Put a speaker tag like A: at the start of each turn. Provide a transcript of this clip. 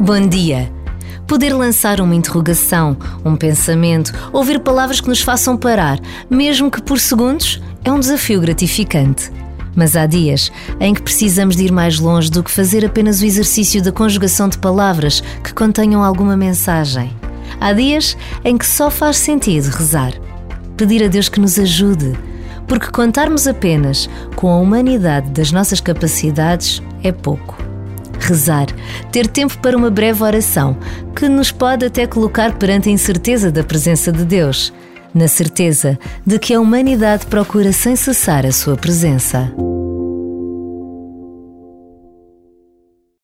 A: Bom dia. Poder lançar uma interrogação, um pensamento, ouvir palavras que nos façam parar, mesmo que por segundos, é um desafio gratificante. Mas há dias em que precisamos de ir mais longe do que fazer apenas o exercício da conjugação de palavras que contenham alguma mensagem. Há dias em que só faz sentido rezar. Pedir a Deus que nos ajude, porque contarmos apenas com a humanidade das nossas capacidades é pouco. Rezar, ter tempo para uma breve oração, que nos pode até colocar perante a incerteza da presença de Deus, na certeza de que a humanidade procura sem cessar a sua presença.